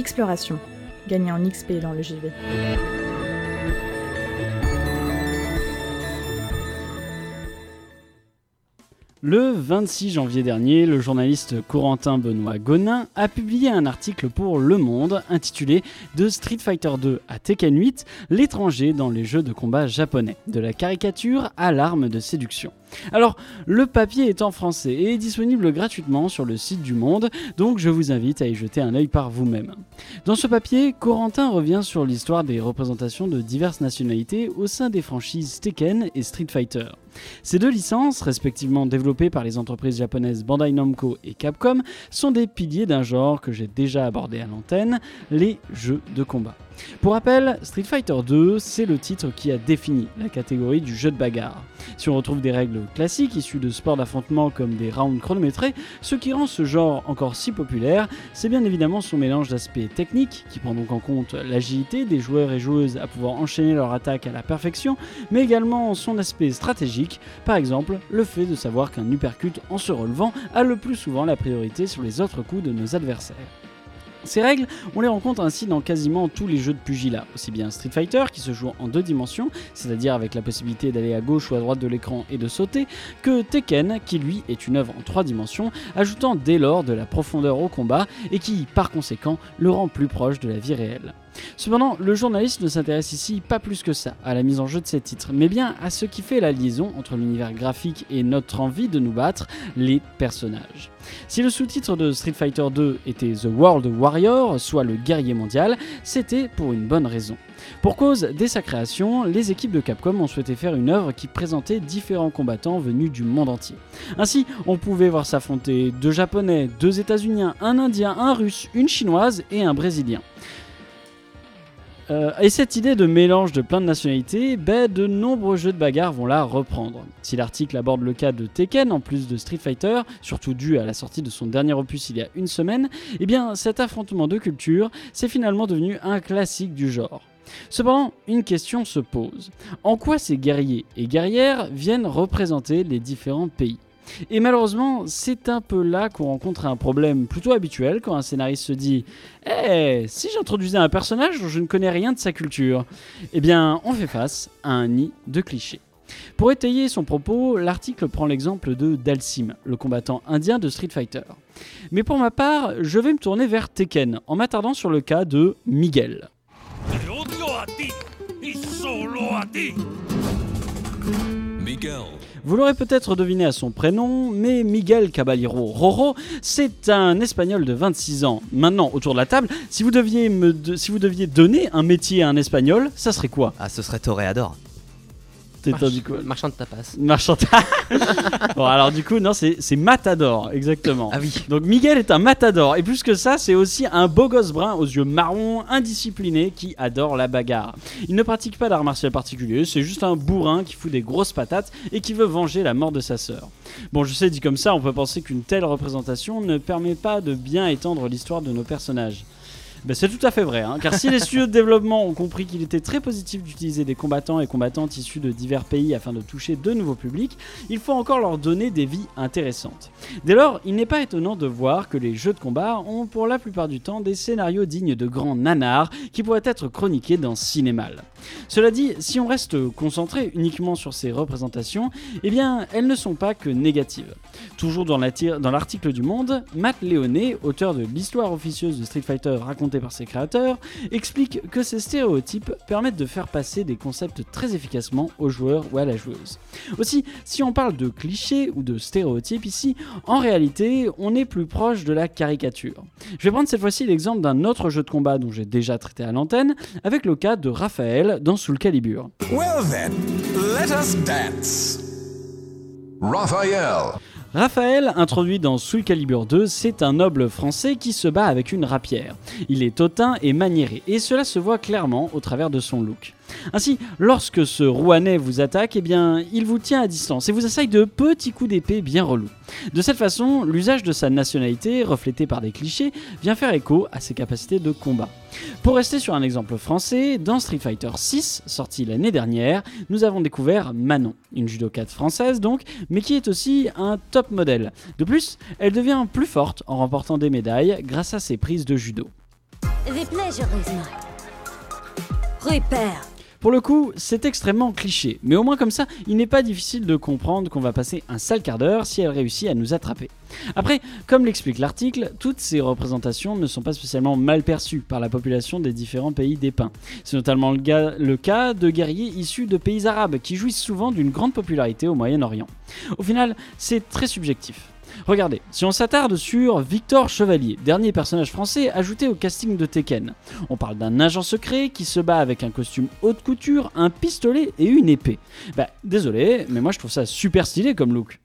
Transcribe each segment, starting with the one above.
Exploration. Gagné en XP dans le JV. Le 26 janvier dernier, le journaliste Corentin Benoît Gonin a publié un article pour Le Monde intitulé De Street Fighter 2 à Tekken 8, l'étranger dans les jeux de combat japonais, de la caricature à l'arme de séduction. Alors, le papier est en français et est disponible gratuitement sur le site du Monde, donc je vous invite à y jeter un œil par vous-même. Dans ce papier, Corentin revient sur l'histoire des représentations de diverses nationalités au sein des franchises Tekken et Street Fighter. Ces deux licences, respectivement développées par les entreprises japonaises Bandai Namco et Capcom, sont des piliers d'un genre que j'ai déjà abordé à l'antenne, les jeux de combat. Pour rappel, Street Fighter 2, c'est le titre qui a défini la catégorie du jeu de bagarre. Si on retrouve des règles classiques issues de sports d'affrontement comme des rounds chronométrés, ce qui rend ce genre encore si populaire, c'est bien évidemment son mélange d'aspects techniques, qui prend donc en compte l'agilité des joueurs et joueuses à pouvoir enchaîner leur attaque à la perfection, mais également son aspect stratégique, par exemple le fait de savoir qu'un uppercut en se relevant a le plus souvent la priorité sur les autres coups de nos adversaires. Ces règles, on les rencontre ainsi dans quasiment tous les jeux de pugilat, aussi bien Street Fighter qui se joue en deux dimensions, c'est-à-dire avec la possibilité d'aller à gauche ou à droite de l'écran et de sauter, que Tekken qui lui est une œuvre en trois dimensions, ajoutant dès lors de la profondeur au combat et qui par conséquent le rend plus proche de la vie réelle. Cependant, le journaliste ne s'intéresse ici pas plus que ça à la mise en jeu de ces titres, mais bien à ce qui fait la liaison entre l'univers graphique et notre envie de nous battre, les personnages. Si le sous-titre de Street Fighter 2 était The World Warrior, soit le guerrier mondial, c'était pour une bonne raison. Pour cause, dès sa création, les équipes de Capcom ont souhaité faire une œuvre qui présentait différents combattants venus du monde entier. Ainsi, on pouvait voir s'affronter deux japonais, deux états-uniens, un indien, un russe, une chinoise et un brésilien. Euh, et cette idée de mélange de plein de nationalités, ben, de nombreux jeux de bagarre vont la reprendre. Si l'article aborde le cas de Tekken en plus de Street Fighter, surtout dû à la sortie de son dernier opus il y a une semaine, eh bien cet affrontement de culture, c'est finalement devenu un classique du genre. Cependant, une question se pose. En quoi ces guerriers et guerrières viennent représenter les différents pays? Et malheureusement, c'est un peu là qu'on rencontre un problème plutôt habituel quand un scénariste se dit Eh, si j'introduisais un personnage dont je ne connais rien de sa culture Eh bien, on fait face à un nid de clichés. Pour étayer son propos, l'article prend l'exemple de Dalsim, le combattant indien de Street Fighter. Mais pour ma part, je vais me tourner vers Tekken en m'attardant sur le cas de Miguel. Miguel. Vous l'aurez peut-être deviné à son prénom, mais Miguel Caballero Roro, c'est un Espagnol de 26 ans. Maintenant, autour de la table, si vous deviez, donner un métier à un Espagnol, ça serait quoi? Ah, ce serait Toréador. Marchand de tapas. Marchand de Bon, alors du coup, non, c'est Matador, exactement. Ah oui. Donc Miguel est un Matador. Et plus que ça, c'est aussi un beau gosse brun aux yeux marrons, indiscipliné, qui adore la bagarre. Il ne pratique pas d'art martial particulier, c'est juste un bourrin qui fout des grosses patates et qui veut venger la mort de sa sœur. Bon, je sais, dit comme ça, on peut penser qu'une telle représentation ne permet pas de bien étendre l'histoire de nos personnages. Ben, c'est tout à fait vrai, hein, car si les studios de développement ont compris qu'il était très positif d'utiliser des combattants et combattantes issus de divers pays afin de toucher de nouveaux publics, il faut encore leur donner des vies intéressantes. Dès lors, il n'est pas étonnant de voir que les jeux de combat ont pour la plupart du temps des scénarios dignes de grands nanars qui pourraient être chroniqués dans Cinémal. Cela dit, si on reste concentré uniquement sur ces représentations, eh bien, elles ne sont pas que négatives. Toujours dans l'article du Monde, Matt Leone, auteur de l'histoire officieuse de Street Fighter par ses créateurs, explique que ces stéréotypes permettent de faire passer des concepts très efficacement aux joueurs ou à la joueuse. Aussi, si on parle de clichés ou de stéréotypes ici, en réalité, on est plus proche de la caricature. Je vais prendre cette fois-ci l'exemple d'un autre jeu de combat dont j'ai déjà traité à l'antenne, avec le cas de Raphaël dans Soul Calibur. Well then, let us dance. Raphaël, introduit dans Soul Calibur 2, c'est un noble français qui se bat avec une rapière. Il est hautain et maniéré, et cela se voit clairement au travers de son look. Ainsi, lorsque ce Rouennais vous attaque, eh bien, il vous tient à distance et vous assaille de petits coups d'épée bien relous. De cette façon, l'usage de sa nationalité, reflété par des clichés, vient faire écho à ses capacités de combat. Pour rester sur un exemple français, dans Street Fighter 6, sorti l'année dernière, nous avons découvert Manon, une judokate française donc, mais qui est aussi un top modèle. De plus, elle devient plus forte en remportant des médailles grâce à ses prises de judo. Repère. Pour le coup, c'est extrêmement cliché, mais au moins comme ça, il n'est pas difficile de comprendre qu'on va passer un sale quart d'heure si elle réussit à nous attraper. Après, comme l'explique l'article, toutes ces représentations ne sont pas spécialement mal perçues par la population des différents pays dépeints. C'est notamment le, le cas de guerriers issus de pays arabes qui jouissent souvent d'une grande popularité au Moyen-Orient. Au final, c'est très subjectif. Regardez, si on s'attarde sur Victor Chevalier, dernier personnage français ajouté au casting de Tekken, on parle d'un agent secret qui se bat avec un costume haute couture, un pistolet et une épée. Bah désolé, mais moi je trouve ça super stylé comme look.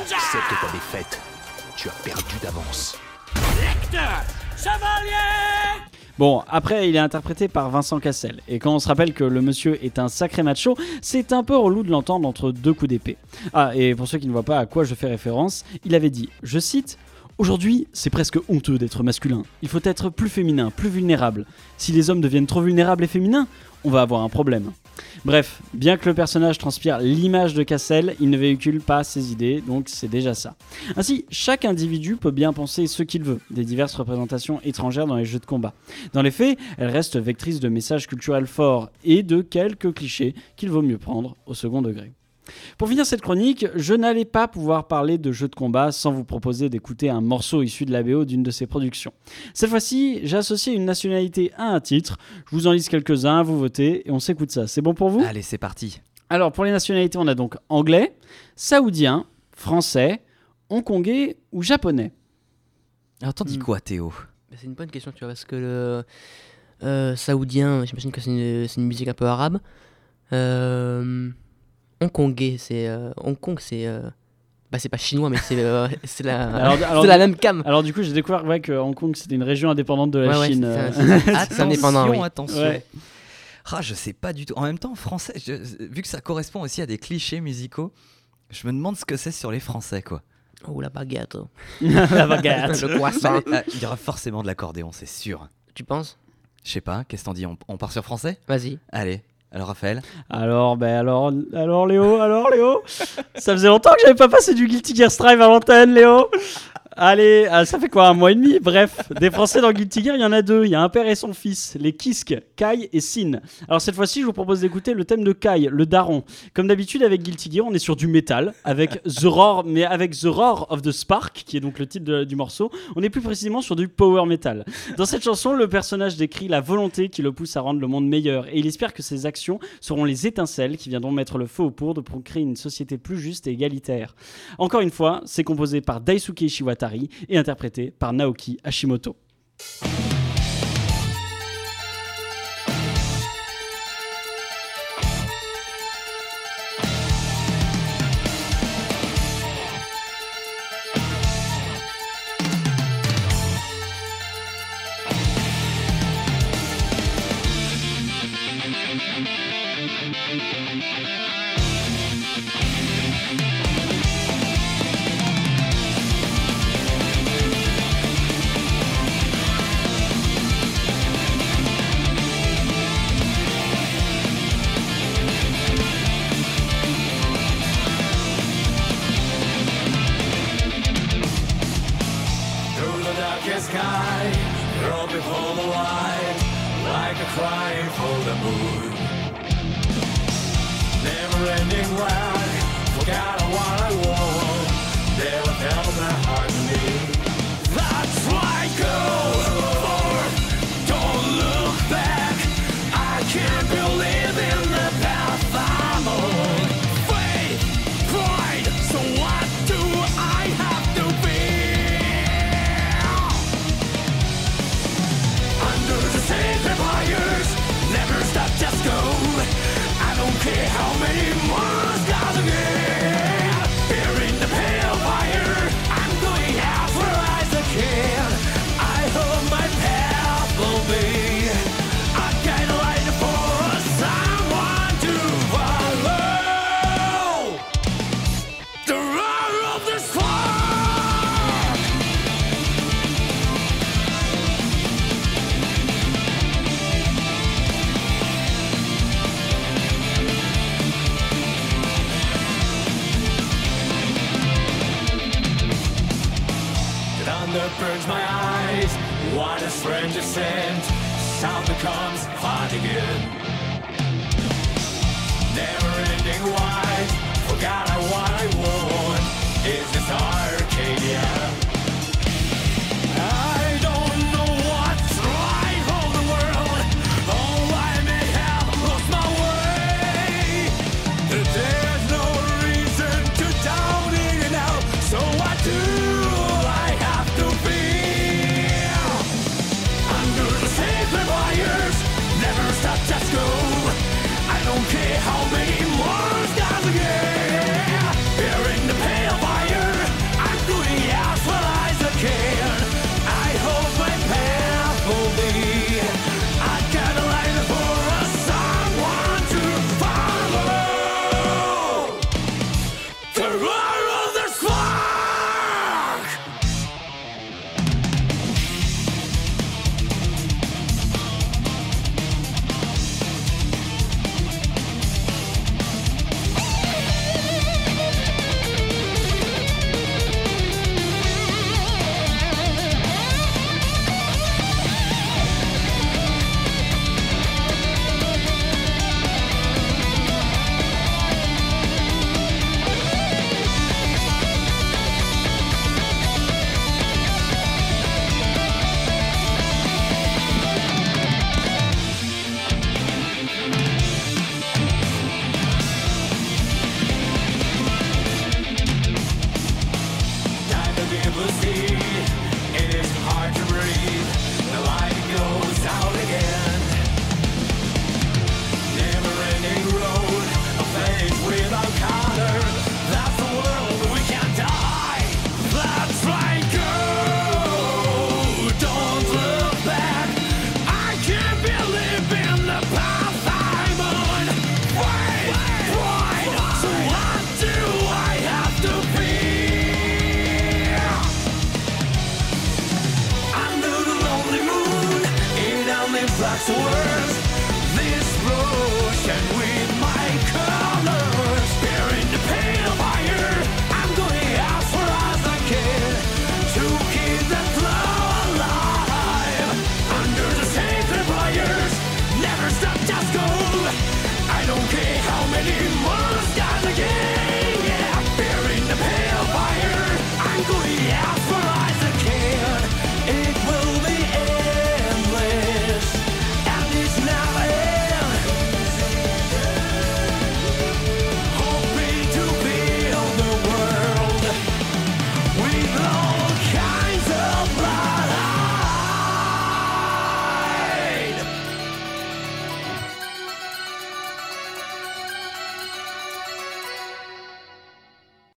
Accepte ta défaite. Tu as perdu d'avance. Bon, après il est interprété par Vincent Cassel, et quand on se rappelle que le monsieur est un sacré macho, c'est un peu relou de l'entendre entre deux coups d'épée. Ah, et pour ceux qui ne voient pas à quoi je fais référence, il avait dit, je cite, Aujourd'hui, c'est presque honteux d'être masculin. Il faut être plus féminin, plus vulnérable. Si les hommes deviennent trop vulnérables et féminins, on va avoir un problème. Bref, bien que le personnage transpire l'image de Cassel, il ne véhicule pas ses idées, donc c'est déjà ça. Ainsi, chaque individu peut bien penser ce qu'il veut des diverses représentations étrangères dans les jeux de combat. Dans les faits, elle reste vectrice de messages culturels forts et de quelques clichés qu'il vaut mieux prendre au second degré. Pour finir cette chronique, je n'allais pas pouvoir parler de jeux de combat sans vous proposer d'écouter un morceau issu de la BO d'une de ses productions. Cette fois-ci, j'ai associé une nationalité à un titre. Je vous en lise quelques-uns, vous votez et on s'écoute ça. C'est bon pour vous? Allez, c'est parti. Alors pour les nationalités, on a donc anglais, saoudien, français, hongkongais ou japonais. Alors, t'en dis Hmm. quoi, Théo? Bah, C'est une bonne question, tu vois, parce que le euh, saoudien, j'imagine que c'est une, c'est une musique un peu arabe. Euh, hongkongais, c'est euh, Hong Kong, c'est euh, bah c'est pas chinois, mais c'est euh, c'est la, Alors- alors- c'est la même cam. Alors du coup, j'ai découvert ouais, que Hong Kong c'était une région indépendante de la Ouais, Chine. c'est euh. c'est indépendant, oui. attention. Ouais. Ah, je sais pas du tout. En même temps, français, je- vu que ça correspond aussi à des clichés musicaux, je me demande ce que c'est sur les français, quoi. Oh la baguette, la baguette. le croissant. Il y aura forcément de l'accordéon, c'est sûr. tu penses? Je sais pas, qu'est-ce que t'en dis? On, on part sur français? Vas-y. Allez, alors Raphaël Alors, ben alors, alors Léo, alors Léo, ça faisait longtemps que j'avais pas passé du Guilty Gear Strive à l'antenne, Léo. Allez, ah, ça fait quoi, un mois et demi? Bref, des Français dans Guilty Gear, il y en a deux. Il y a un père et son fils, les Kisk, Kai et Sin. Alors cette fois-ci, je vous propose d'écouter le thème de Kai, le daron. Comme d'habitude avec Guilty Gear, on est sur du métal, avec The Roar, mais avec The Roar of the Spark, qui est donc le titre du morceau. On est plus précisément sur du power metal. Dans cette chanson, le personnage décrit la volonté qui le pousse à rendre le monde meilleur, et il espère que ses actions seront les étincelles qui viendront mettre le feu aux poudres pour créer une société plus juste et égalitaire. Encore une fois, c'est composé par Daisuke Et interprété par Naoki Hashimoto. flying for the moon. Never ending ride. and descend, sound becomes hard again. Never ending why, forgot I what I want. Is this art?